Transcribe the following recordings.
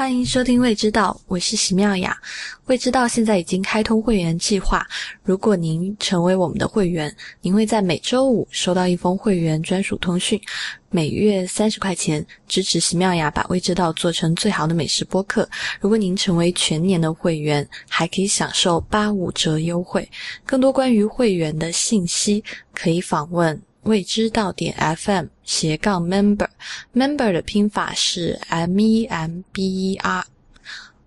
欢迎收听《未知道》，我是席妙雅。未知道现在已经开通会员计划，如果您成为我们的会员，您会在每周五收到一封会员专属通讯，每月三十块钱，支持席妙雅把未知道做成最好的美食播客。如果您成为全年的会员，还可以享受八五折优惠。更多关于会员的信息，可以访问。未知道点 FM 斜杠 member，member 的拼法是 M E M B E R。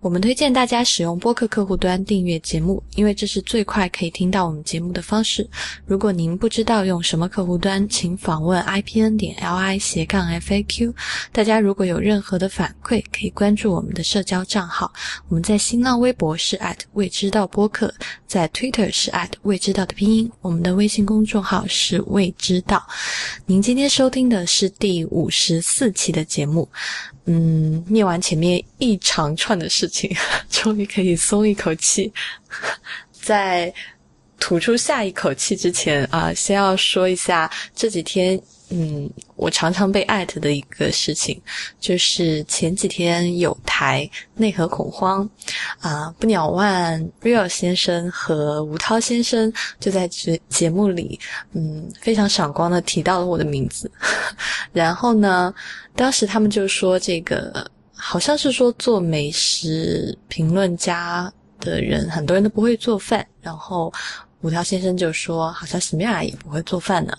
我们推荐大家使用播客客户端订阅节目，因为这是最快可以听到我们节目的方式。如果您不知道用什么客户端，请访问 IPN 点 LI 斜杠 FAQ。大家如果有任何的反馈，可以关注我们的社交账号。我们在新浪微博是未知道播客，在 Twitter 是未知道的拼音。我们的微信公众号是未知道。您今天收听的是第五十四期的节目。嗯，念完前面一长串的事情，终于可以松一口气。在吐出下一口气之前啊，先要说一下这几天。嗯，我常常被艾特的一个事情，就是前几天有台内核恐慌，啊，不鸟万 real 先生和吴涛先生就在节节目里，嗯，非常闪光的提到了我的名字。然后呢，当时他们就说这个好像是说做美食评论家的人，很多人都不会做饭。然后吴涛先生就说，好像什么样也不会做饭呢。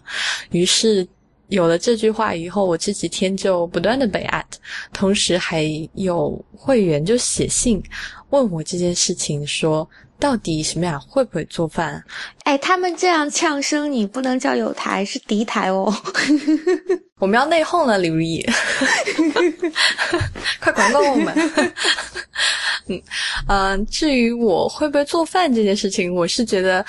于是。有了这句话以后，我这几天就不断的被 at，，同时还有会员就写信问我这件事情，说到底什么呀会不会做饭？哎，他们这样呛声，你不能叫有台，是敌台哦。我们要内讧了，李如意，快管管我们。嗯嗯，至于我会不会做饭这件事情，我是觉得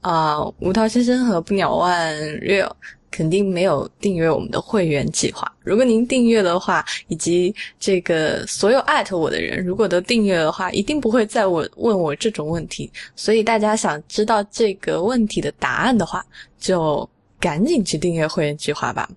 啊，吴涛先生和不鸟万 real。肯定没有订阅我们的会员计划。如果您订阅的话，以及这个所有艾特我的人，如果都订阅的话，一定不会再问问我这种问题。所以大家想知道这个问题的答案的话，就赶紧去订阅会员计划吧。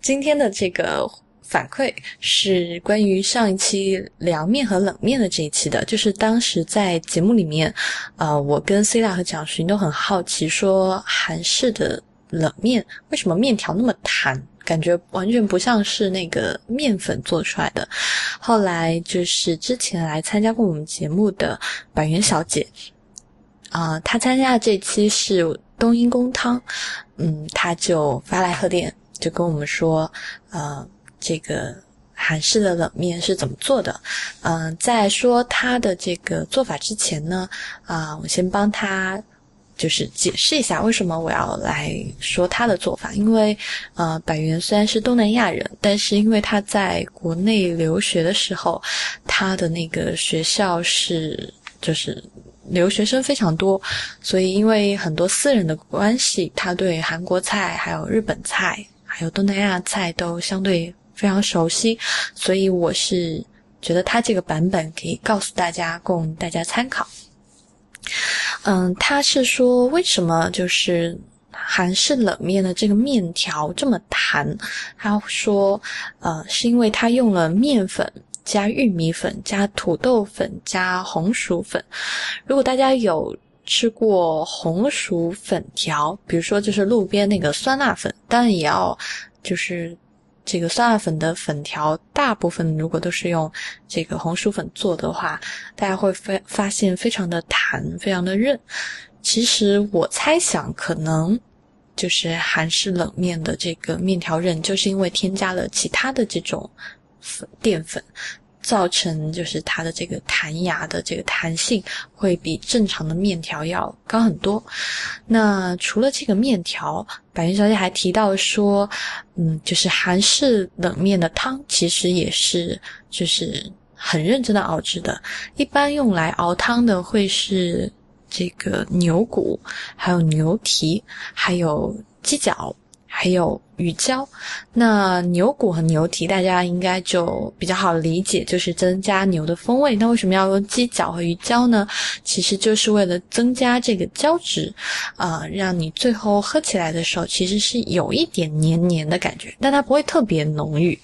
今天的这个反馈是关于上一期凉面和冷面的这一期的，就是当时在节目里面，呃，我跟 C 大和蒋勋都很好奇，说韩式的。冷面为什么面条那么弹？感觉完全不像是那个面粉做出来的。后来就是之前来参加过我们节目的百元小姐，啊，她参加的这期是冬阴功汤，嗯，她就发来贺电，就跟我们说，呃，这个韩式的冷面是怎么做的？嗯，在说她的这个做法之前呢，啊，我先帮她。就是解释一下为什么我要来说他的做法，因为，呃，百元虽然是东南亚人，但是因为他在国内留学的时候，他的那个学校是就是留学生非常多，所以因为很多私人的关系，他对韩国菜、还有日本菜、还有东南亚菜都相对非常熟悉，所以我是觉得他这个版本可以告诉大家，供大家参考。嗯，他是说为什么就是韩式冷面的这个面条这么弹？他说，呃，是因为他用了面粉加玉米粉加土豆粉加红薯粉。如果大家有吃过红薯粉条，比如说就是路边那个酸辣粉，当然也要就是。这个酸辣粉的粉条，大部分如果都是用这个红薯粉做的话，大家会发发现非常的弹，非常的韧。其实我猜想，可能就是韩式冷面的这个面条韧，就是因为添加了其他的这种粉淀粉。造成就是它的这个弹牙的这个弹性会比正常的面条要高很多。那除了这个面条，白云小姐还提到说，嗯，就是韩式冷面的汤其实也是就是很认真的熬制的。一般用来熬汤的会是这个牛骨，还有牛蹄，还有鸡脚。还有鱼胶，那牛骨和牛蹄大家应该就比较好理解，就是增加牛的风味。那为什么要用鸡脚和鱼胶呢？其实就是为了增加这个胶质，啊，让你最后喝起来的时候其实是有一点黏黏的感觉，但它不会特别浓郁。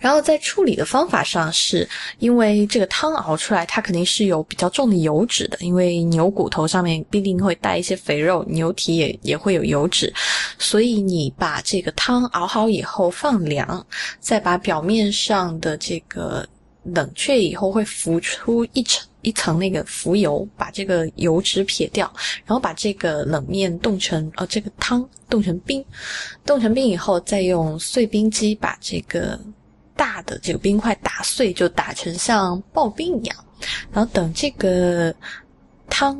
然后在处理的方法上，是因为这个汤熬出来，它肯定是有比较重的油脂的，因为牛骨头上面必定会带一些肥肉，牛蹄也也会有油脂，所以你把这个汤熬好以后放凉，再把表面上的这个冷却以后会浮出一层一层那个浮油，把这个油脂撇掉，然后把这个冷面冻成呃这个汤冻成冰，冻成冰以后，再用碎冰机把这个。大的这个冰块打碎，就打成像刨冰一样，然后等这个汤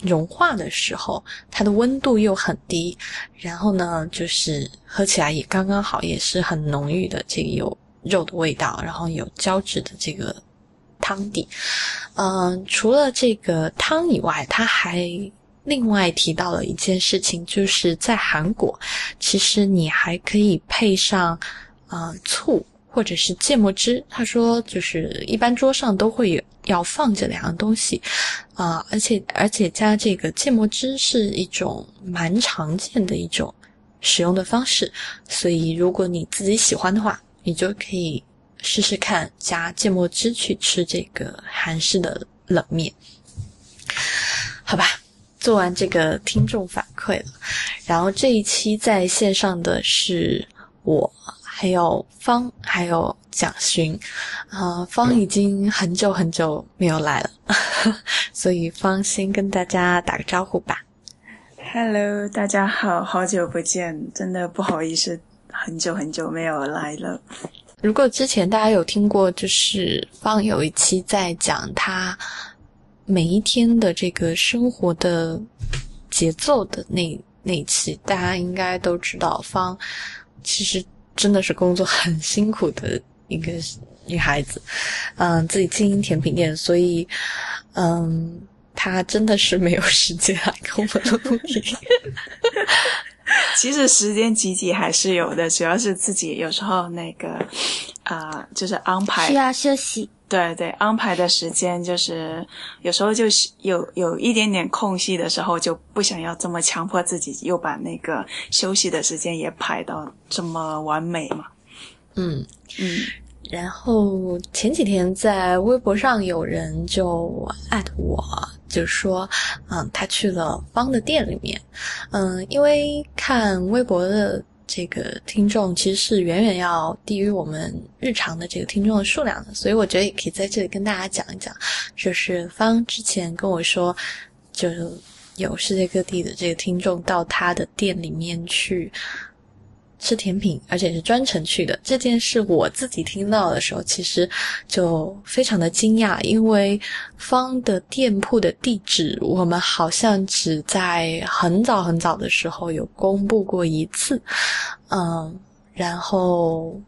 融化的时候，它的温度又很低，然后呢，就是喝起来也刚刚好，也是很浓郁的这个有肉的味道，然后有胶质的这个汤底。嗯，除了这个汤以外，他还另外提到了一件事情，就是在韩国，其实你还可以配上啊醋。或者是芥末汁，他说就是一般桌上都会有要放这两样东西，啊，而且而且加这个芥末汁是一种蛮常见的一种使用的方式，所以如果你自己喜欢的话，你就可以试试看加芥末汁去吃这个韩式的冷面，好吧？做完这个听众反馈了，然后这一期在线上的是我。还有方，还有蒋勋，啊，方已经很久很久没有来了，所以方先跟大家打个招呼吧。Hello，大家好，好久不见，真的不好意思，很久很久没有来了。如果之前大家有听过，就是方有一期在讲他每一天的这个生活的节奏的那那一期，大家应该都知道，方其实。真的是工作很辛苦的一个女孩子，嗯，自己经营甜品店，所以，嗯，她真的是没有时间来跟我们录音。其实时间挤挤还是有的，主要是自己有时候那个，啊，就是安排需要休息。对对，安排的时间就是有时候就是有有一点点空隙的时候，就不想要这么强迫自己，又把那个休息的时间也排到这么完美嘛。嗯嗯。然后前几天在微博上有人就艾特我，就是说，嗯，他去了方的店里面，嗯，因为看微博的。这个听众其实是远远要低于我们日常的这个听众的数量的，所以我觉得也可以在这里跟大家讲一讲，就是方之前跟我说，就有世界各地的这个听众到他的店里面去。吃甜品，而且是专程去的这件事，我自己听到的时候，其实就非常的惊讶，因为方的店铺的地址，我们好像只在很早很早的时候有公布过一次，嗯，然后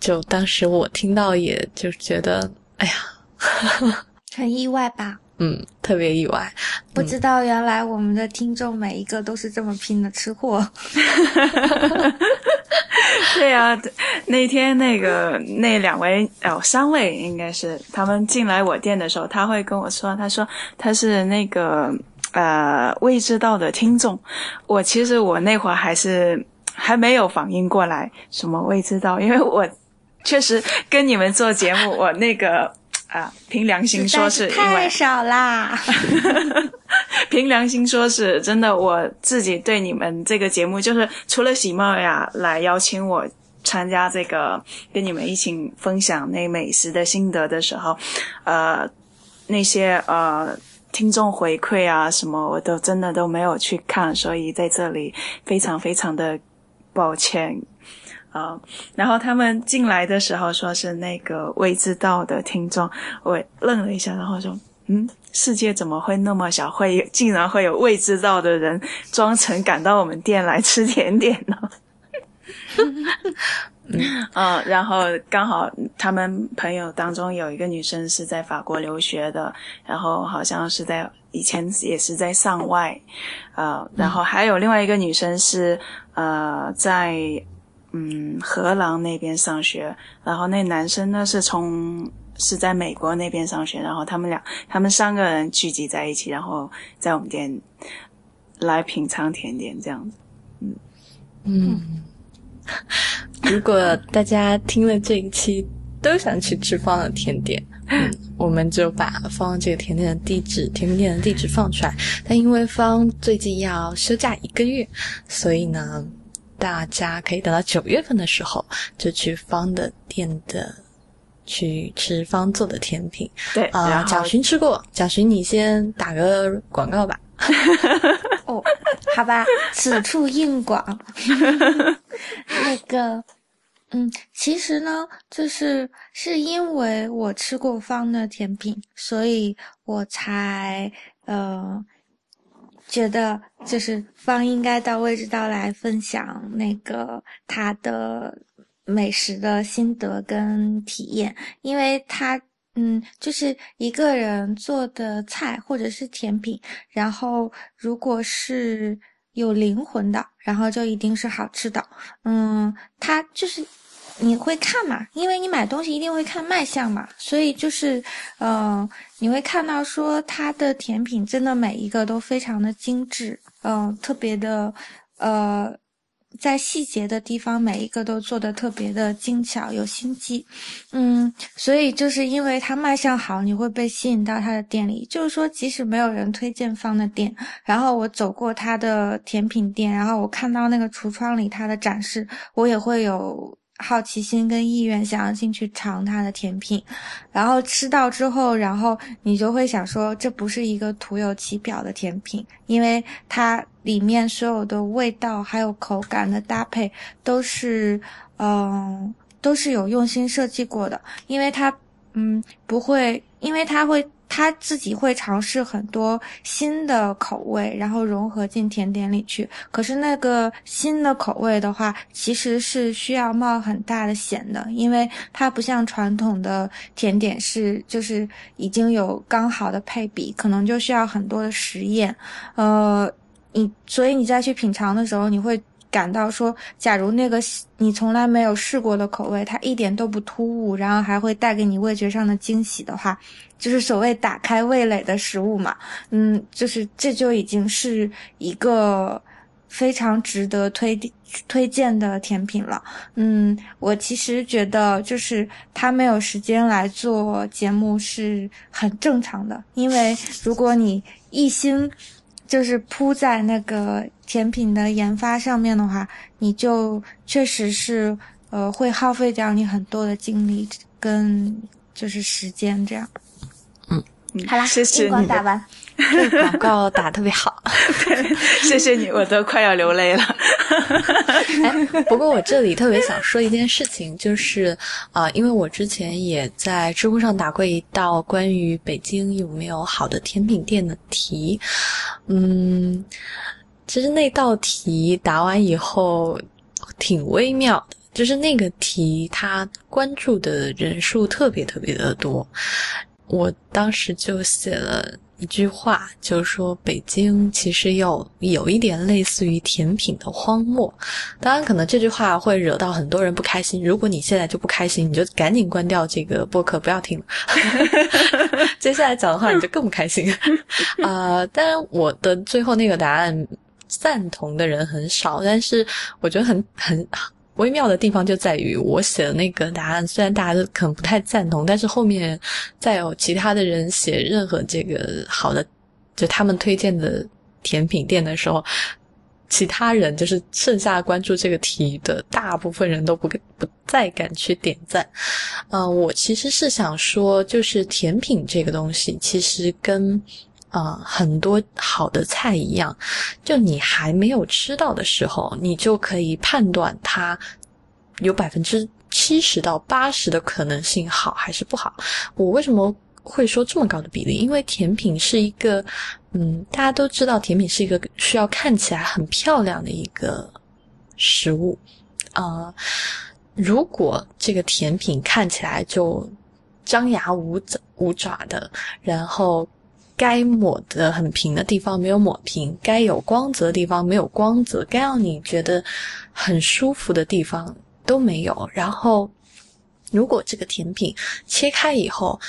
就当时我听到，也就觉得，哎呀，很意外吧。嗯，特别意外，不知道原来我们的听众每一个都是这么拼的吃货。对呀，那天那个那两位哦，三位应该是他们进来我店的时候，他会跟我说，他说他是那个呃未知道的听众。我其实我那会儿还是还没有反应过来什么未知道，因为我确实跟你们做节目，我那个。啊，凭良心说是太少啦。凭良心说是真的，我自己对你们这个节目，就是除了喜茂呀来邀请我参加这个，跟你们一起分享那美食的心得的时候，呃，那些呃听众回馈啊什么，我都真的都没有去看，所以在这里非常非常的抱歉。啊，然后他们进来的时候说是那个未知道的听众，我愣了一下，然后说：“嗯，世界怎么会那么小，会竟然会有未知道的人装成赶到我们店来吃甜点呢？” 嗯，然后刚好他们朋友当中有一个女生是在法国留学的，然后好像是在以前也是在上外，呃，然后还有另外一个女生是呃在。嗯，荷兰那边上学，然后那男生呢是从是在美国那边上学，然后他们俩他们三个人聚集在一起，然后在我们店来品尝甜点这样子。嗯嗯，如果大家听了这一期都想去吃方的甜点，嗯，我们就把方这个甜点的地址、甜品店的地址放出来。但因为方最近要休假一个月，所以呢，大家可以等到九月份的时候就去方的店的去吃方做的甜品。对啊，然后蒋勋吃过，蒋勋你先打个广告吧。哦，好吧，此处硬广。那个，嗯，其实呢，就是是因为我吃过方的甜品，所以我才呃觉得就是方应该到位置到来分享那个他的美食的心得跟体验，因为他。嗯，就是一个人做的菜或者是甜品，然后如果是有灵魂的，然后就一定是好吃的。嗯，他就是你会看嘛，因为你买东西一定会看卖相嘛，所以就是呃，你会看到说它的甜品真的每一个都非常的精致，嗯、特别的呃。在细节的地方，每一个都做的特别的精巧，有心机。嗯，所以就是因为它卖相好，你会被吸引到它的店里。就是说，即使没有人推荐方的店，然后我走过它的甜品店，然后我看到那个橱窗里它的展示，我也会有好奇心跟意愿，想要进去尝它的甜品。然后吃到之后，然后你就会想说，这不是一个徒有其表的甜品，因为它里面所有的味道还有口感的搭配都是，嗯、都是有用心设计过的。因为它，嗯，不会，因为它会。他自己会尝试很多新的口味，然后融合进甜点里去。可是那个新的口味的话，其实是需要冒很大的险的，因为它不像传统的甜点是就是已经有刚好的配比，可能就需要很多的实验。呃，你所以你再去品尝的时候，你会感到说，假如那个你从来没有试过的口味，它一点都不突兀，然后还会带给你味觉上的惊喜的话，就是所谓打开味蕾的食物嘛。嗯，就是这就已经是一个非常值得推推荐的甜品了。嗯，我其实觉得就是他没有时间来做节目是很正常的，因为如果你一心就是扑在那个甜品的研发上面的话，你就确实是呃会耗费掉你很多的精力跟就是时间这样。嗯好啦，谢谢你的，打完。这个广告打得特别好。谢谢你，我都快要流泪了。哎，不过我这里特别想说一件事情，就是啊、呃因为我之前也在知乎上打过一道关于北京有没有好的甜品店的题，嗯，其实那道题答完以后挺微妙的，就是那个题它关注的人数特别特别的多，我当时就写了一句话，就是说北京其实有有一点类似于甜品的荒漠。当然，可能这句话会惹到很多人不开心。如果你现在就不开心，你就赶紧关掉这个播客，不要听了。接下来讲的话，你就更不开心。啊、当然，我的最后那个答案赞同的人很少，但是我觉得很很。微妙的地方就在于，我写的那个答案，虽然大家都可能不太赞同，但是后面再有其他的人写任何这个好的，就他们推荐的甜品店的时候，其他人就是剩下关注这个题的大部分人都不不再敢去点赞。呃，我其实是想说，就是甜品这个东西，其实跟呃很多好的菜一样，就你还没有吃到的时候，你就可以判断它有百分之七十到八十的可能性好还是不好。我为什么会说这么高的比例？因为甜品是一个，嗯，大家都知道，甜品是一个需要看起来很漂亮的一个食物。呃，如果这个甜品看起来就张牙舞爪舞爪的，然后该抹的很平的地方没有抹平，该有光泽的地方没有光泽，该让你觉得很舒服的地方都没有。然后，如果这个甜品切开以后，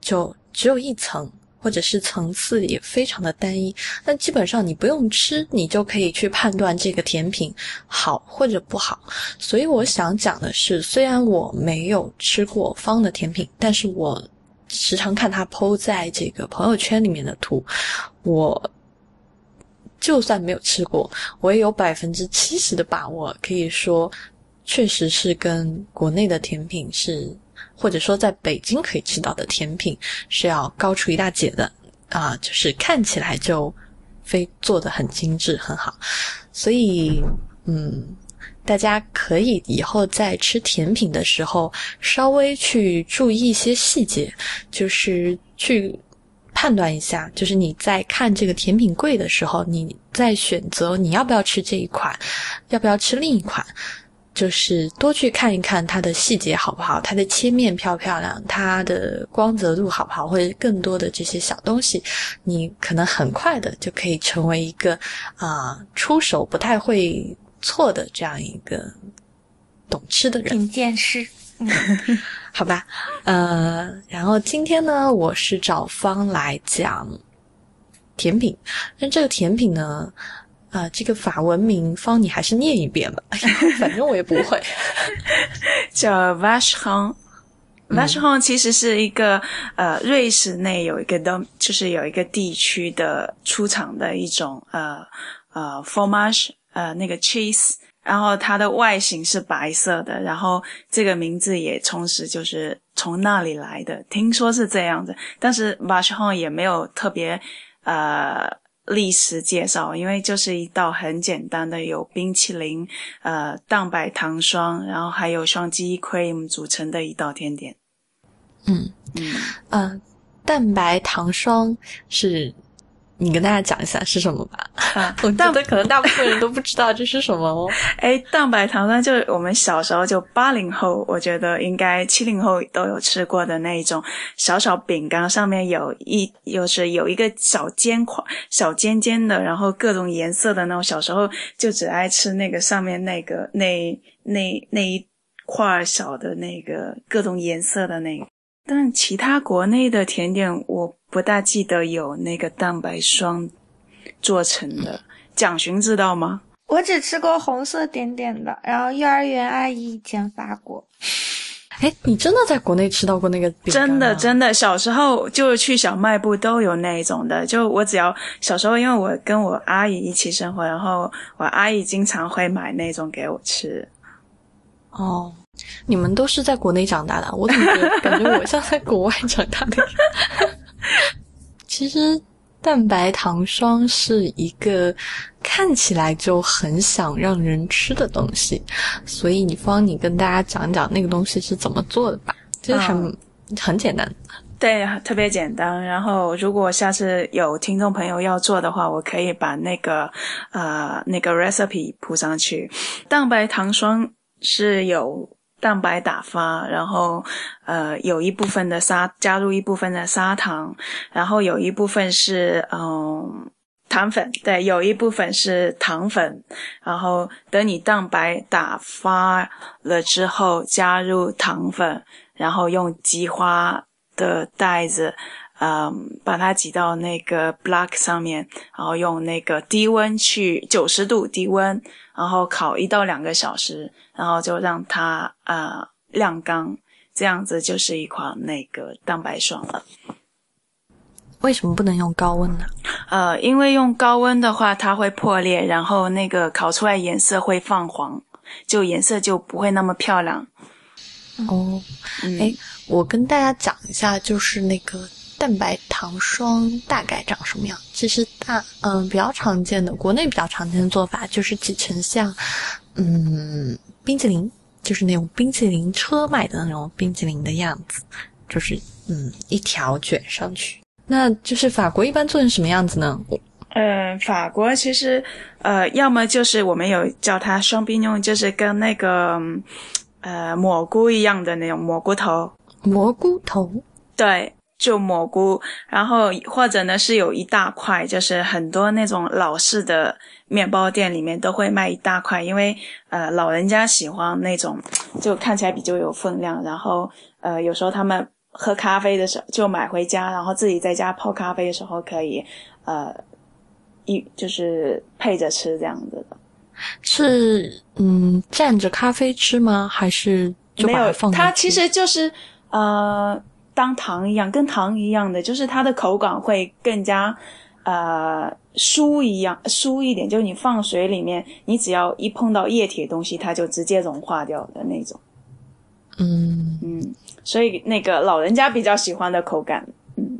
就只有一层，或者是层次也非常的单一。那基本上你不用吃，你就可以去判断这个甜品好或者不好。所以我想讲的是，虽然我没有吃过方的甜品，但是我时常看他 PO 在这个朋友圈里面的图，我。就算没有吃过，我也有百分之七十的把握，可以说，确实是跟国内的甜品是，或者说在北京可以吃到的甜品是要高出一大截的啊！就是看起来就非做的很精致很好，所以嗯，大家可以以后在吃甜品的时候稍微去注意一些细节，就是去。判断一下，就是你在看这个甜品柜的时候，你在选择你要不要吃这一款，要不要吃另一款，就是多去看一看它的细节好不好，它的切面漂不漂亮，它的光泽度好不好，或者更多的这些小东西，你可能很快的就可以成为一个啊出手不太会错的这样一个懂吃的人，品鉴师。好吧，呃，然后今天呢，我是找方来讲甜品，但这个甜品呢，啊，这个法文名方你还是念一遍吧，反正我也不会。叫 Vacheron，Vacheron 其实是一个呃，瑞士内有一个东，就是有一个地区的出厂的一种呃呃 fromage，呃那个 cheese。然后它的外形是白色的，然后这个名字也同时就是从那里来的，听说是这样子。但是 v a c h o n 也没有特别呃历史介绍，因为就是一道很简单的有冰淇淋、呃蛋白糖霜，然后还有双鸡 cream 组成的一道甜点。嗯嗯呃，蛋白糖霜是。你跟大家讲一下是什么吧。我觉得可能大部分人都不知道这是什么哦。哎，蛋白糖呢就是我们小时候就八零后，我觉得应该七零后都有吃过的那一种小小饼干，上面有一又是有一个小尖块、小尖尖的，然后各种颜色的那种。小时候就只爱吃那个上面那个那那那一块小的那个各种颜色的那个。但其他国内的甜点，我不大记得有那个蛋白霜做成的。蒋勋知道吗？我只吃过红色点点的，然后幼儿园阿姨以前发过。哎，你真的在国内吃到过那个？真的真的，小时候就去小卖部都有那种的。就我只要小时候，因为我跟我阿姨一起生活，然后我阿姨经常会买那种给我吃。哦。你们都是在国内长大的，我怎么觉得感觉我像在国外长大的？其实蛋白糖霜是一个看起来就很想让人吃的东西，所以你方你跟大家讲讲那个东西是怎么做的吧，这是很很简单，对，特别简单。然后如果下次有听众朋友要做的话，我可以把那个呃那个 recipe 铺上去。蛋白糖霜是有。蛋白打发，然后呃有一部分的砂加入一部分的砂糖，然后有一部分是嗯糖粉，对，有一部分是糖粉，然后等你蛋白打发了之后，加入糖粉，然后用挤花的袋子，嗯把它挤到那个 block 上面，然后用那个低温去九十度低温，然后烤一到两个小时。然后就让它啊晾干，这样子就是一款那个蛋白霜了。为什么不能用高温呢？呃，因为用高温的话，它会破裂，然后那个烤出来颜色会泛黄，就颜色就不会那么漂亮。哦，哎，我跟大家讲一下，就是那个蛋白糖霜大概长什么样。其实大嗯比较常见的，国内比较常见的做法就是挤成像嗯。冰淇淋就是那种冰淇淋车卖的那种冰淇淋的样子，就是嗯一条卷上去。那就是法国一般做成什么样子呢？呃，法国其实呃要么就是我们有叫它双冰用，就是跟那个呃蘑菇一样的那种蘑菇头。蘑菇头？对，就蘑菇。然后或者呢是有一大块，就是很多那种老式的。面包店里面都会卖一大块，因为呃老人家喜欢那种就看起来比较有分量，然后呃有时候他们喝咖啡的时候就买回家，然后自己在家泡咖啡的时候可以呃一就是配着吃这样子的。是嗯蘸着咖啡吃吗？还是就没有它其实就是呃当糖一样，跟糖一样的，就是它的口感会更加呃酥一样酥一点，就是你放水里面，你只要一碰到液体的东西，它就直接融化掉的那种。嗯嗯，所以那个老人家比较喜欢的口感。嗯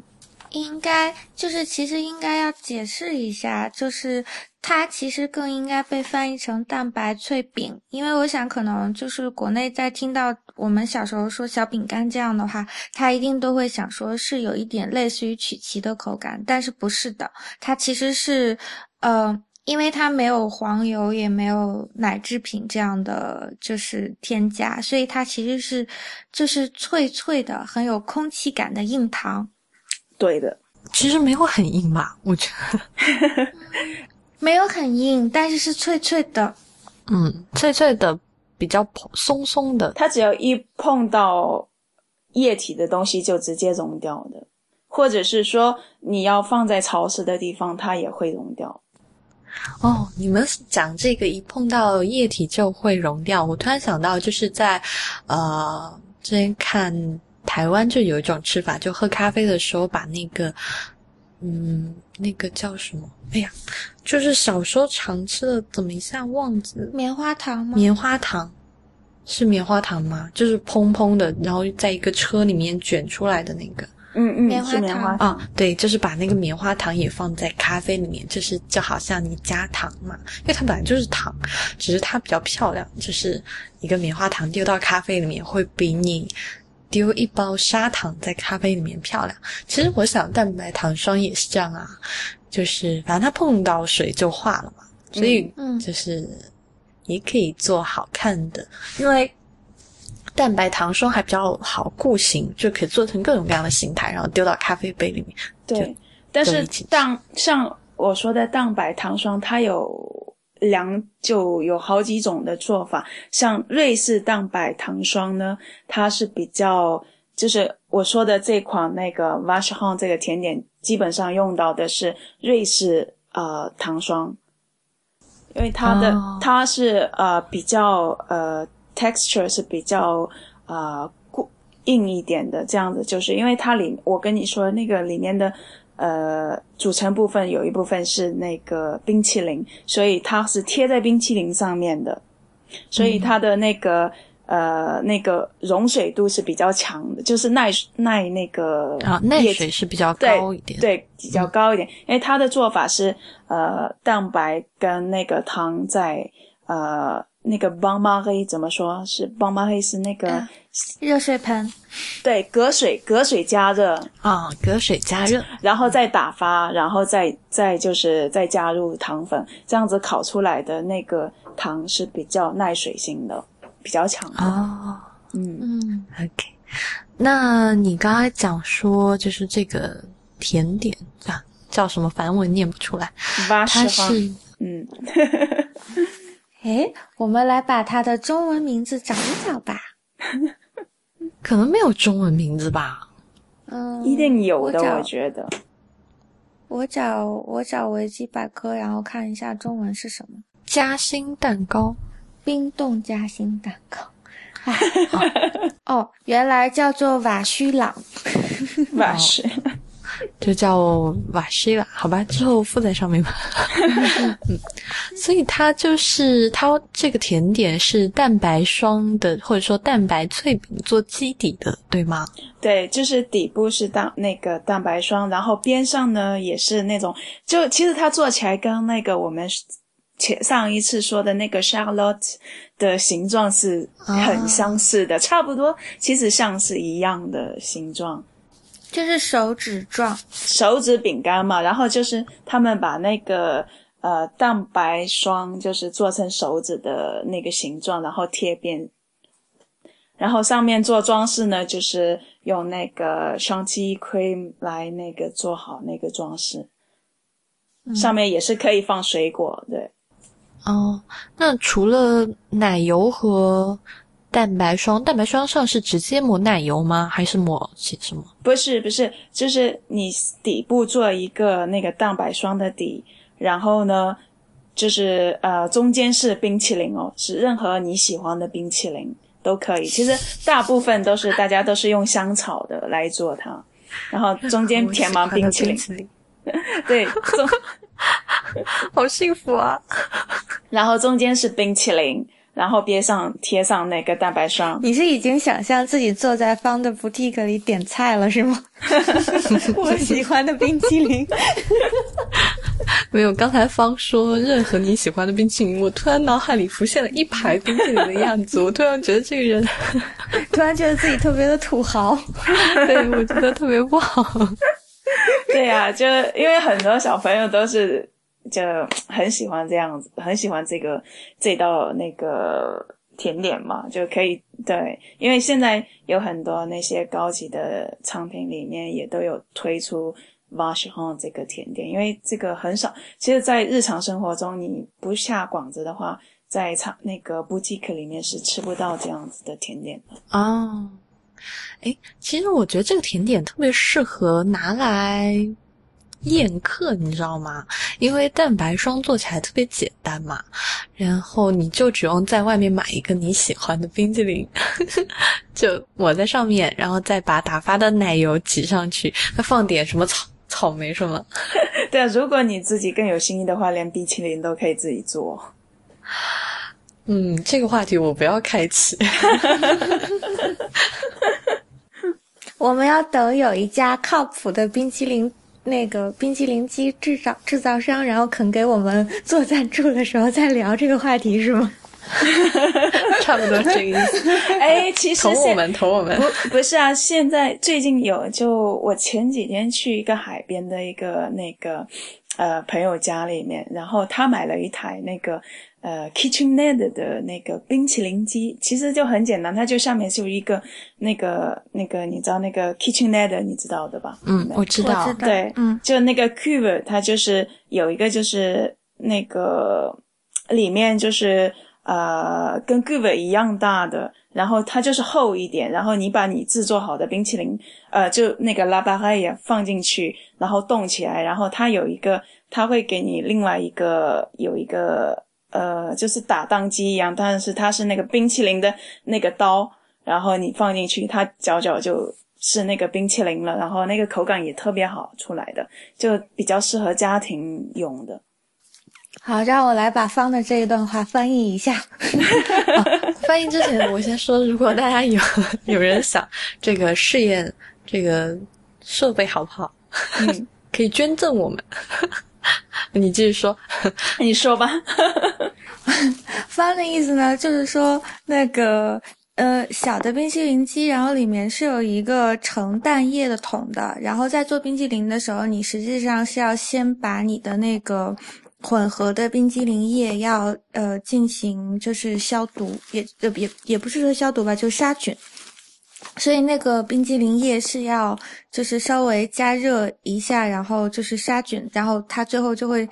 应该就是其实应该要解释一下，就是它其实更应该被翻译成蛋白脆饼，因为我想可能就是国内在听到我们小时候说小饼干这样的话，他一定都会想说是有一点类似于曲奇的口感，但是不是的，它其实是呃。因为它没有黄油，也没有奶制品这样的就是添加，所以它其实是就是脆脆的，很有空气感的硬糖。对的，其实没有很硬吧，我觉得 没有很硬，但是是脆脆的。嗯脆脆的，比较松松的。它只要一碰到液体的东西就直接溶掉的，或者是说你要放在潮湿的地方，它也会溶掉。哦，你们讲这个一碰到液体就会溶掉，我突然想到，就是在呃之前看台湾就有一种吃法，就喝咖啡的时候把那个嗯那个叫什么？哎呀，就是小时候常吃的，怎么一下忘记了？棉花糖吗？棉花糖是棉花糖吗？就是蓬蓬的，然后在一个车里面卷出来的那个。嗯嗯，棉花是棉花糖啊，对，就是把那个棉花糖也放在咖啡里面，就是就好像你加糖嘛，因为它本来就是糖，只是它比较漂亮，就是一个棉花糖丢到咖啡里面会比你丢一包砂糖在咖啡里面漂亮。其实我想蛋白糖霜也是这样啊，就是反正它碰到水就化了嘛，所以就是也可以做好看的，因为。蛋白糖霜还比较好固形，就可以做成各种各样的形态，然后丢到咖啡杯里面。对，但是蛋像我说的蛋白糖霜，它有两就有好几种的做法。像瑞士蛋白糖霜呢，它是比较就是我说的这款那个 v a s h h o n 这个甜点，基本上用到的是瑞士呃糖霜，因为它的、哦它是呃比较呃 texture 是比较呃固硬一点的，这样子就是因为它里我跟你说那个里面的呃组成部分有一部分是那个冰淇淋，所以它是贴在冰淇淋上面的，所以它的那个、呃那个溶水度是比较强的，就是耐耐那个啊，耐水是比较对高一点。，对，比较高一点。因为它的做法是，呃，蛋白跟那个糖在呃那个邦巴黑怎么说是邦巴黑是那个、嗯热水盆，对隔水隔水加热，啊，隔水加热。然后再打发，然后再再就是再加入糖粉，这样子烤出来的那个糖是比较耐水性的，比较强的。哦嗯，嗯，，OK。那你刚才讲说，就是这个甜点啊，叫什么？反正我念不出来。八它十方，是嗯，诶，我们来把它的中文名字找一找吧。可能没有中文名字吧？嗯，一定有的，我找我觉得。我找我找维基百科，然后看一下中文是什么。夹心蛋糕。冰冻夹心蛋糕。哎 哦，原来叫做瓦须朗。八十，就叫瓦西了，好吧，之后附在上面吧。嗯，所以它就是它这个甜点是蛋白霜的，或者说蛋白脆饼做基底的，对吗？对，就是底部是蛋那个蛋白霜，然后边上呢也是那种，就其实它做起来跟那个我们前上一次说的那个 Charlotte 的形状是很相似的，差不多，其实像是一样的形状。就是手指状，手指饼干嘛，然后就是他们把那个呃蛋白霜就是做成手指的那个形状，然后贴边，然后上面做装饰呢，就是用那个 chantilly cream 来那个做好那个装饰，上面也是可以放水果，对。哦，那除了奶油和蛋白霜，蛋白霜上是直接抹奶油吗？还是抹些什么？不是不是，就是你底部做一个那个蛋白霜的底，然后呢，就是呃中间是冰淇淋哦，是任何你喜欢的冰淇淋都可以。其实大部分都是大家都是用香草的来做它，然后中间填满冰淇淋。对，中 好幸福啊！然后中间是冰淇淋。然后边上贴上那个蛋白霜。你是已经想象自己坐在方的 boutique 里点菜了是吗？我喜欢的冰淇淋。没有，刚才方说任何你喜欢的冰淇淋，我突然脑海里浮现了一排冰淇淋的样子，我突然觉得这个人，突然觉得自己特别的土豪。对，我觉得特别不好。对呀，就因为很多小朋友都是。就很喜欢这样子，很喜欢这个这道那个甜点嘛，就可以对，因为现在有很多那些高级的餐品里面也都有推出 v a c h e n 这个甜点，因为这个很少，其实，在日常生活中你不下馆子的话，在餐那个布吉克里面是吃不到这样子的甜点的哦。哎，其实我觉得这个甜点特别适合拿来。宴客，你知道吗？因为蛋白霜做起来特别简单嘛，然后你就只用在外面买一个你喜欢的冰淇淋，就抹在上面，然后再把打发的奶油挤上去，再放点什么草草莓什么。对啊，如果你自己更有心意的话，连冰淇淋都可以自己做。嗯，这个话题我不要开启。我们要等有一家靠谱的冰淇淋。那个冰淇淋机制造制造商，然后肯给我们做赞助的时候再聊这个话题是吗？差不多这个意思。哎，其实投我们，投我们。不不是啊，现在最近有，就我前几天去一个海边的一个那个呃朋友家里面，然后他买了一台那个。呃，KitchenAid 的那个冰淇淋机其实就很简单，它就上面就一个那个那个，你知道那个 KitchenAid 你知道的吧？嗯，我知道。对，嗯，就那个 Cube，它就是有一个就是那个里面就是呃跟 Cube 一样大的，然后它就是厚一点，然后你把你制作好的冰淇淋呃就那个拉巴哈也放进去，然后冻起来，然后它有一个，它会给你另外一个有一个。呃，就是打蛋机一样，但是它是那个冰淇淋的那个刀，然后你放进去，它搅搅就是那个冰淇淋了，然后那个口感也特别好出来的，就比较适合家庭用的。好，让我来把方的这一段话翻译一下。翻译之前，我先说，如果大家有有人想这个试验这个设备好不好，嗯，可以捐赠我们。你继续说，你说吧。翻的意思呢，就是说那个呃小的冰淇淋机，然后里面是有一个盛蛋液的桶的，然后在做冰淇淋的时候，你实际上是要先把你的那个混合的冰淇淋液要呃进行就是消毒，也呃也也不是说消毒吧，就杀菌。所以那个冰激凌液是要就是稍微加热一下，然后就是杀菌，然后它最后就会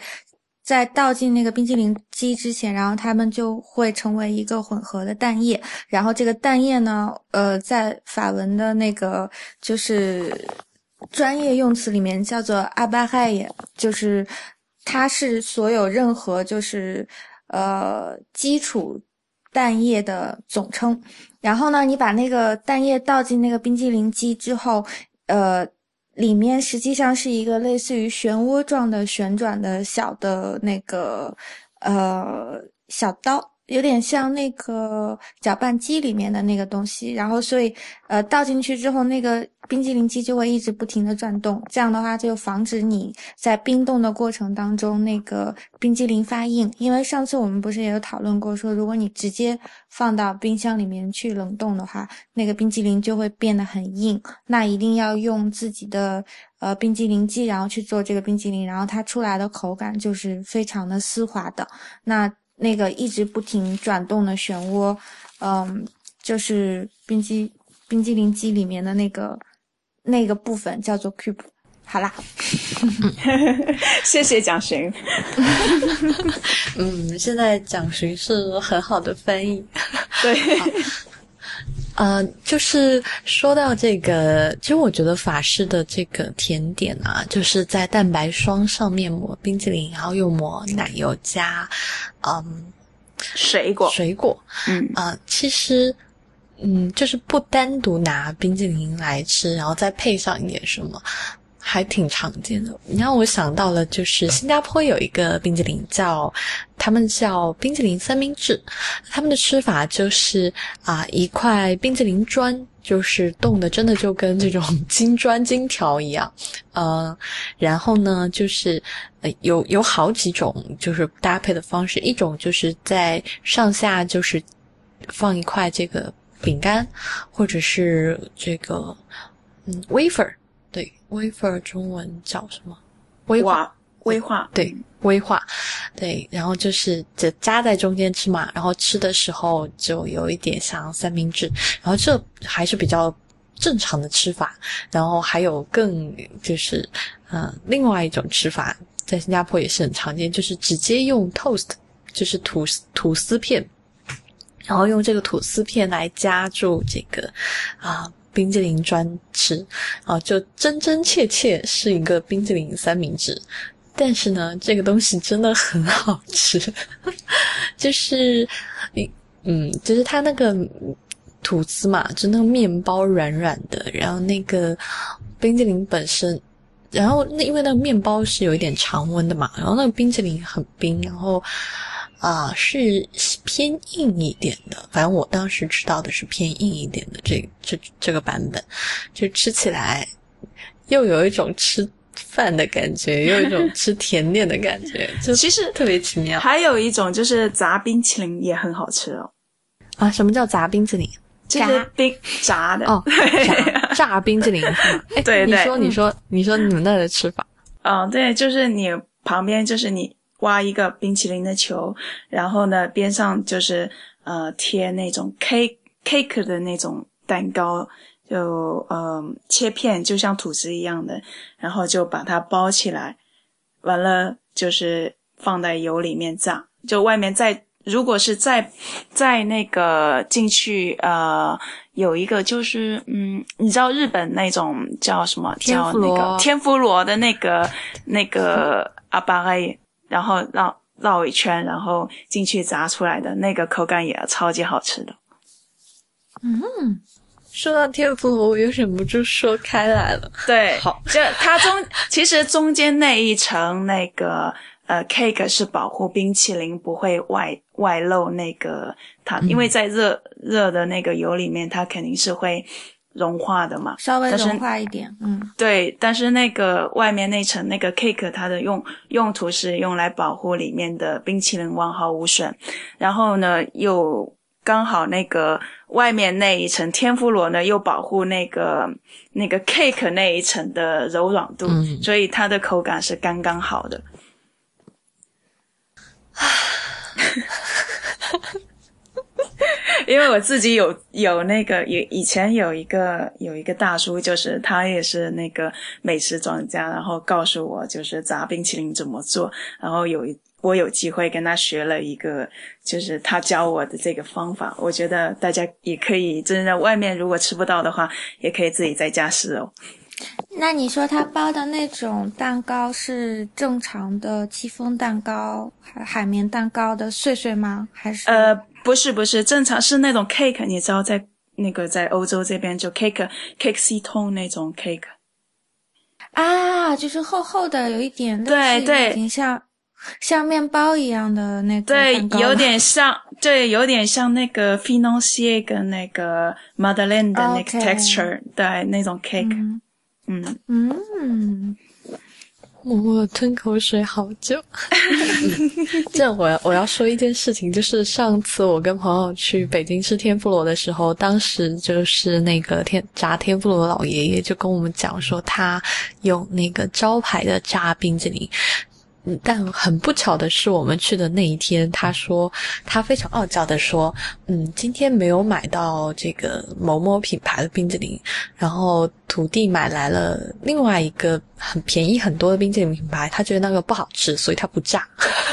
在倒进那个冰激凌机之前，然后它们就会成为一个混合的蛋液。然后这个蛋液呢，呃，在法文的那个就是专业用词里面叫做阿巴亥液，就是它是所有任何就是呃基础蛋液的总称。然后呢，你把那个蛋液倒进那个冰激凌机之后，呃，里面实际上是一个类似于漩涡状的旋转的小的那个呃小刀。有点像那个搅拌机里面的那个东西，然后所以呃倒进去之后，那个冰激凌机就会一直不停的转动，这样的话就防止你在冰冻的过程当中那个冰激凌发硬。因为上次我们不是也有讨论过，说如果你直接放到冰箱里面去冷冻的话，那个冰激凌就会变得很硬。那一定要用自己的呃冰激凌机，然后去做这个冰激凌，然后它出来的口感就是非常的丝滑的。那那个一直不停转动的漩涡，嗯，就是冰激冰激凌机里面的那个那个部分叫做 cube。好啦，谢谢蒋寻。嗯，现在蒋寻是很好的翻译。对。呃，就是说到这个，其实我觉得法式的这个甜点啊，就是在蛋白霜上面抹冰淇淋，然后又抹奶油加，嗯，水果，水果，嗯。呃、其实，嗯，就是不单独拿冰淇淋来吃，然后再配上一点什么，还挺常见的。你让我想到了，就是新加坡有一个冰淇淋叫，他们叫冰淇淋三明治，他们的吃法就是啊、一块冰淇淋砖。就是冻的，真的就跟这种 金砖金条一样，呃，然后呢，就是呃有有好几种就是搭配的方式，一种就是在上下就是放一块这个饼干，或者是这个嗯 wafer，wafer 中文叫什么？威化哇，威化，对，威化，对，然后就是就夹在中间吃嘛，然后吃的时候就有一点像三明治，然后这还是比较正常的吃法，然后还有更就是呃另外一种吃法，在新加坡也是很常见，就是直接用 toast，就是吐司吐司片，然后用这个吐司片来夹住这个啊。冰淇淋专吃。啊，就真真切切是一个冰淇淋三明治，但是呢，这个东西真的很好吃，就是嗯，就是它那个吐司嘛，就那个面包软软的，然后那个冰淇淋本身，然后那因为那个面包是有一点常温的嘛，然后那个冰淇淋很冰，然后啊、是偏硬一点的，反正我当时吃到的是偏硬一点的这这这个版本，就吃起来又有一种吃饭的感觉，又有一种吃甜点的感觉，就其实特别奇妙还有一种就是炸冰淇淋也很好吃哦，啊！什么叫炸冰淇淋？就是冰炸的哦，炸炸冰淇淋是吗？哎，对对你说，你说，你说你们那儿的吃法嗯，对，就是你旁边就是你挖一个冰淇淋的球，然后呢边上就是呃贴那种 cake cake 的那种蛋糕，就呃切片，就像吐司一样的，然后就把它包起来，完了就是放在油里面炸，就外面再如果是再再那个进去呃。有一个就是，嗯，你知道日本那种叫什么？叫那个天妇罗的那个那个阿巴盖，然后绕绕一圈，然后进去炸出来的那个口感也超级好吃的。嗯，说到天妇罗，我又忍不住说开来了。对，好，就它中其实中间那一层那个呃 cake 是保护冰淇淋不会外外露那个它，因为在热热的那个油里面，它肯定是会融化的嘛。稍微融化一点，嗯，对，但是那个外面那层那个 cake，它的用用途是用来保护里面的冰淇淋完好无损，然后呢又刚好那个外面那一层天妇罗呢又保护那个那个 cake 那一层的柔软度，嗯所以它的口感是刚刚好的。因为我自己有有那个以以前有一个有一个大叔，就是他也是那个美食专家，然后告诉我就是炸冰淇淋怎么做，然后有一我有机会跟他学了一个，就是他教我的这个方法，我觉得大家也可以真的外面如果吃不到的话，也可以自己在家试哦。那你说他包的那种蛋糕是正常的戚风蛋糕、海海绵蛋糕的碎碎吗？还是呃，不是不是，正常是那种 cake，你知道在那个在欧洲这边就 cake cake c 通那种 cake。啊，就是厚厚的，有一点对对像像面包一样的那种对有点 像，对，有点像那个 financier 跟那个 Madeleine 的那个 texture，、对，那种 cake，嗯嗯嗯，我吞口水好久。这样我要我要说一件事情，就是上次我跟朋友去北京吃天妇罗的时候，当时就是那个天炸天妇罗的老爷爷就跟我们讲说，他有那个招牌的炸冰淇淋。嗯，但很不巧的是，我们去的那一天，他说他非常傲娇的说，嗯，今天没有买到这个某某品牌的冰淇淋，然后徒弟买来了另外一个很便宜很多的冰淇淋品牌，他觉得那个不好吃，所以他不炸。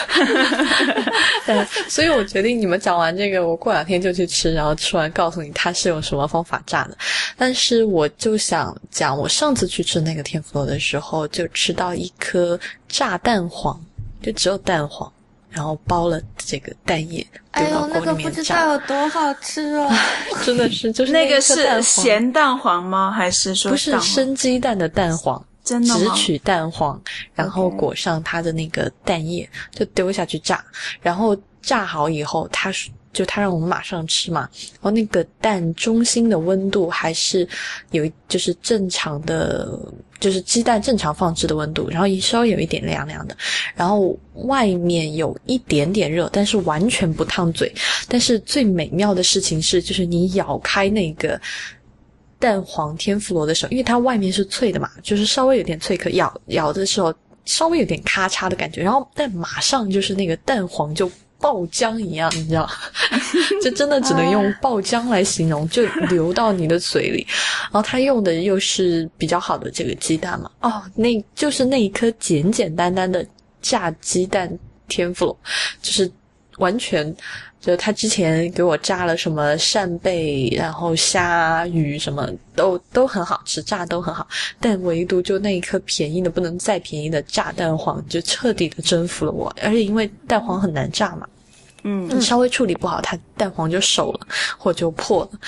对，所以我决定你们讲完这个，我过两天就去吃，然后吃完告诉你他是用什么方法炸的。但是我就想讲，我上次去吃那个天妇罗的时候，就吃到一颗炸蛋黄，就只有蛋黄，然后包了这个蛋液丢哎呦，那个不知。道有多好吃哦！真的是，就是那个是咸蛋黄吗？还是说不是生鸡蛋的蛋黄，真的吗？只取蛋黄，然后裹上它的那个蛋液，就丢下去炸。然后炸好以后，它是就他让我们马上吃嘛。然后那个蛋中心的温度还是有就是正常的，就是鸡蛋正常放置的温度，然后一稍微有一点凉凉的。然后外面有一点点热，但是完全不烫嘴。但是最美妙的事情是，就是你咬开那个蛋黄天妇罗的时候，因为它外面是脆的嘛，就是稍微有点脆，可咬咬的时候稍微有点咔嚓的感觉，然后但马上就是那个蛋黄就爆浆一样，你知道，就真的只能用爆浆来形容，就流到你的嘴里。然后他用的又是比较好的这个鸡蛋嘛，哦，那就是那一颗简简单单的炸鸡蛋天妇罗，就是完全。就他之前给我炸了什么扇贝，然后虾、鱼什么都都很好吃，炸都很好，但唯独就那一颗便宜的不能再便宜的炸蛋黄，就彻底的征服了我。而且因为蛋黄很难炸嘛，嗯稍微处理不好，它蛋黄就熟了或就破了。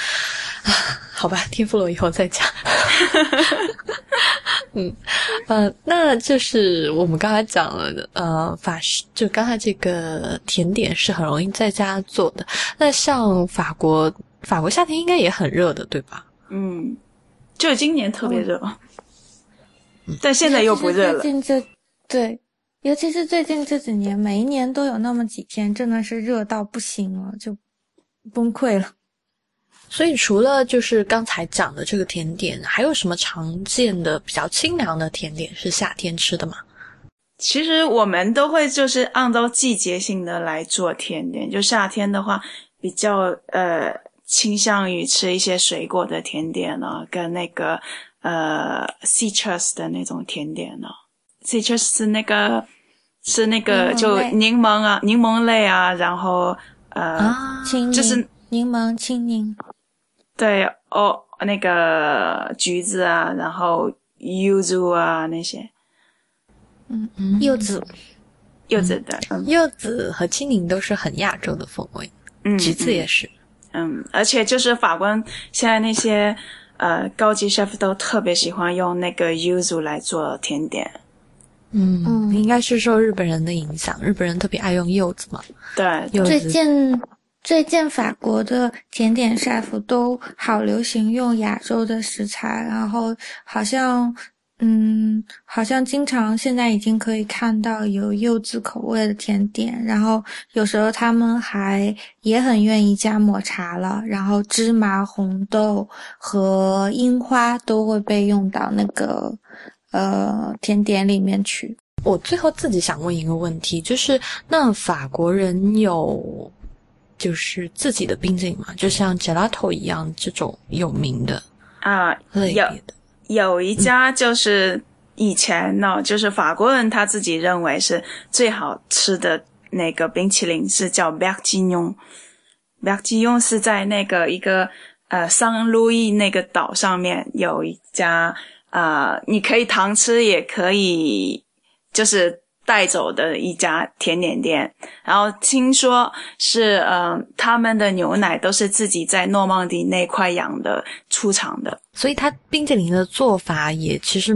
啊，好吧，天妇罗以后再讲。嗯，呃，那就是我们刚才讲了的，呃，法式就刚才这个甜点是很容易在家做的。那像法国，法国夏天应该也很热的，对吧？嗯，就今年特别热，但现在又不热了最。近这对，尤其是最近这几年，每一年都有那么几天，真的是热到不行了，就崩溃了。所以除了就是刚才讲的这个甜点，还有什么常见的比较清凉的甜点是夏天吃的吗？其实我们都会就是按照季节性的来做甜点，就夏天的话比较呃倾向于吃一些水果的甜点呢，跟那个呃 citrus 的那种甜点呢。citrus 是那个是那个就柠檬啊，柠檬类啊，然后呃、啊，青柠、就是柠檬、青柠，对哦那个橘子啊，然后柚子啊那些。嗯嗯。柚子，柚子的，嗯。柚子和青柠都是很亚洲的风味，嗯，橘子也是。嗯，而且就是法国人现在那些呃高级 chef 都特别喜欢用那个柚子来做甜点。嗯，嗯应该是受日本人的影响，日本人特别爱用柚子嘛，对，最柚子。近最近法国的甜点 chef 都好流行用亚洲的食材，然后好像嗯，好像经常现在已经可以看到有柚子口味的甜点，然后有时候他们还也很愿意加抹茶了，然后芝麻、红豆和樱花都会被用到那个呃甜点里面去。我最后自己想问一个问题，就是那法国人有就是自己的冰淇淋嘛？就像 gelato 一样这种有名的啊、类有别的？有一家就是以前呢，就是法国人他自己认为是最好吃的那个冰淇淋是叫 b e r g i n o n b e r g i n o n 是在那个一个呃桑路易那个岛上面有一家呃，你可以糖吃也可以就是带走的一家甜点店。然后听说是呃他们的牛奶都是自己在诺曼底那块养的出厂的。所以它冰淇淋的做法也其实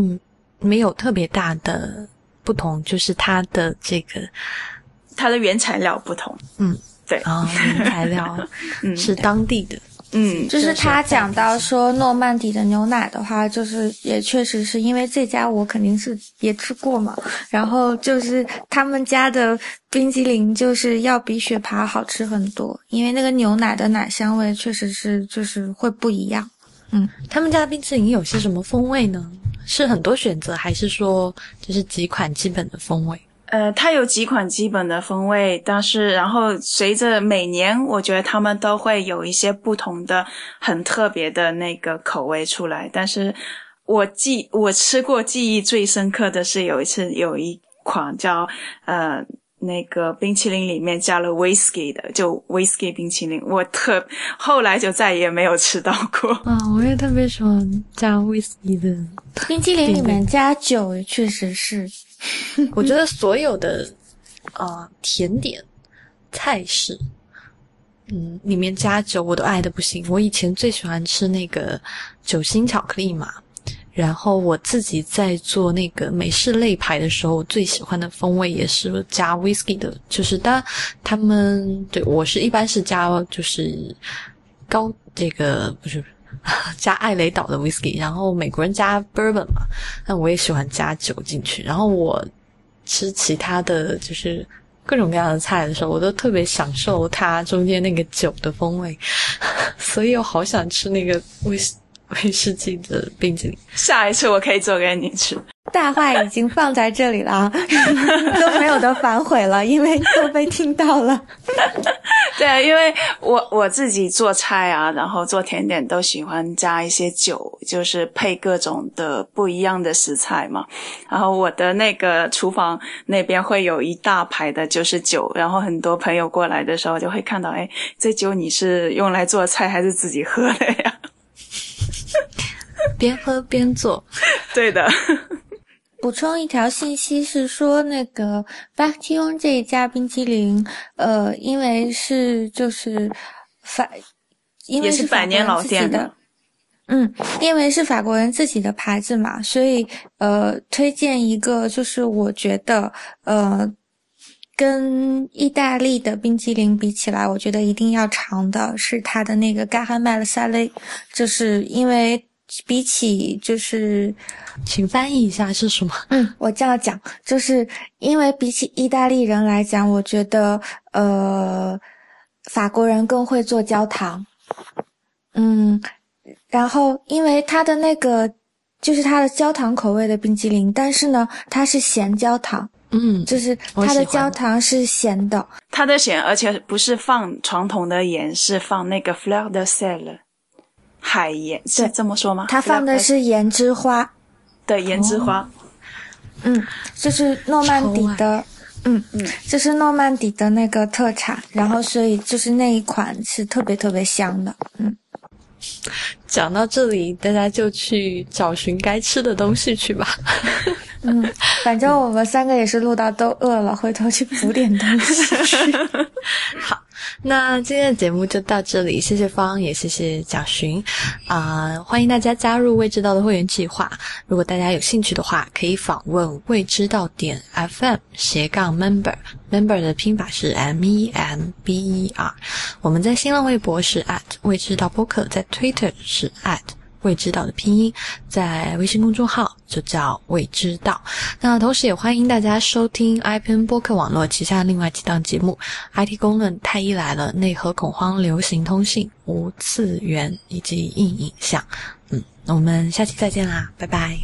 没有特别大的不同，就是它的这个它的原材料不同。嗯，对，啊、原材料嗯 是当地的。嗯，就是他讲到说诺曼底的牛奶的话，就是也确实是因为这家我肯定是也吃过嘛，然后就是他们家的冰激凌就是要比雪爬好吃很多，因为那个牛奶的奶香味确实是就是会不一样。嗯他们家的冰淇淋有些什么风味呢？是很多选择，还是说就是几款基本的风味？呃，它有几款基本的风味，但是然后随着每年，我觉得他们都会有一些不同的、很特别的那个口味出来。但是，我记我吃过记忆最深刻的是有一次有一款叫呃那个冰淇淋里面加了 whisky 的，就 whisky 冰淇淋，我特后来就再也没有吃到过。啊，我也特别喜欢加 whisky 的冰淇淋里面加酒，确实是。我觉得所有的啊甜点菜式，嗯，里面加酒我都爱的不行。我以前最喜欢吃那个酒心巧克力嘛。然后我自己在做那个美式肋排的时候，我最喜欢的风味也是加 whisky 的，就是当他们对我是一般是加就是高这个不是 加艾雷岛的 whisky，然后美国人加 bourbon 嘛，那我也喜欢加酒进去。然后我吃其他的就是各种各样的菜的时候，我都特别享受它中间那个酒的风味，所以我好想吃那个 whisky。威士忌的冰淇淋，下一次我可以做给你吃。大话已经放在这里了啊，都没有得反悔了，因为都被听到了。对，因为我我自己做菜啊，然后做甜点都喜欢加一些酒，就是配各种的不一样的食材嘛。然后我的那个厨房那边会有一大排的就是酒，然后很多朋友过来的时候就会看到，哎，这酒你是用来做菜还是自己喝的呀？边喝边做，对的。补充一条信息是说，那个 a i o n 这一家冰淇淋，呃，因为是就是法，因为是百年老店的，嗯，因为是法国人自己的牌子嘛，所以呃，推荐一个就是我觉得呃，跟意大利的冰淇淋比起来，我觉得一定要尝的是它的那个 g a h a m e l Salé，就是因为。比起就是，请翻译一下是什么？嗯，我这样讲，就是因为比起意大利人来讲，我觉得呃，法国人更会做焦糖。嗯，然后因为它的那个就是它的焦糖口味的冰激凌，但是呢，它是咸焦糖。嗯，就是它的焦糖是咸的，它的咸，而且不是放传统的盐，是放那个 fleur de sel。海盐是这么说吗？它放的是盐之花，对，盐之花。嗯，这是诺曼底的，嗯嗯，这是诺曼底的那个特产，然后所以就是那一款是特别特别香的，嗯。讲到这里，大家就去找寻该吃的东西去吧。嗯，反正我们三个也是录到都饿了，回头去补点东西去。好。那今天的节目就到这里，谢谢方，也谢谢蒋寻，啊，欢迎大家加入未知道的会员计划。如果大家有兴趣的话，可以访问未知道点 FM 斜杠 member，member 的拼法是 M E M B E R。我们在新浪微博是 at 未知道播客，在 Twitter 是 at。未知道的拼音，在微信公众号就叫未知道。那同时也欢迎大家收听 iPn 播客网络旗下另外几档节目：IT 公论、太医来了、内核恐慌、流行通信、无次元以及硬影像。嗯，那我们下期再见啦，拜拜。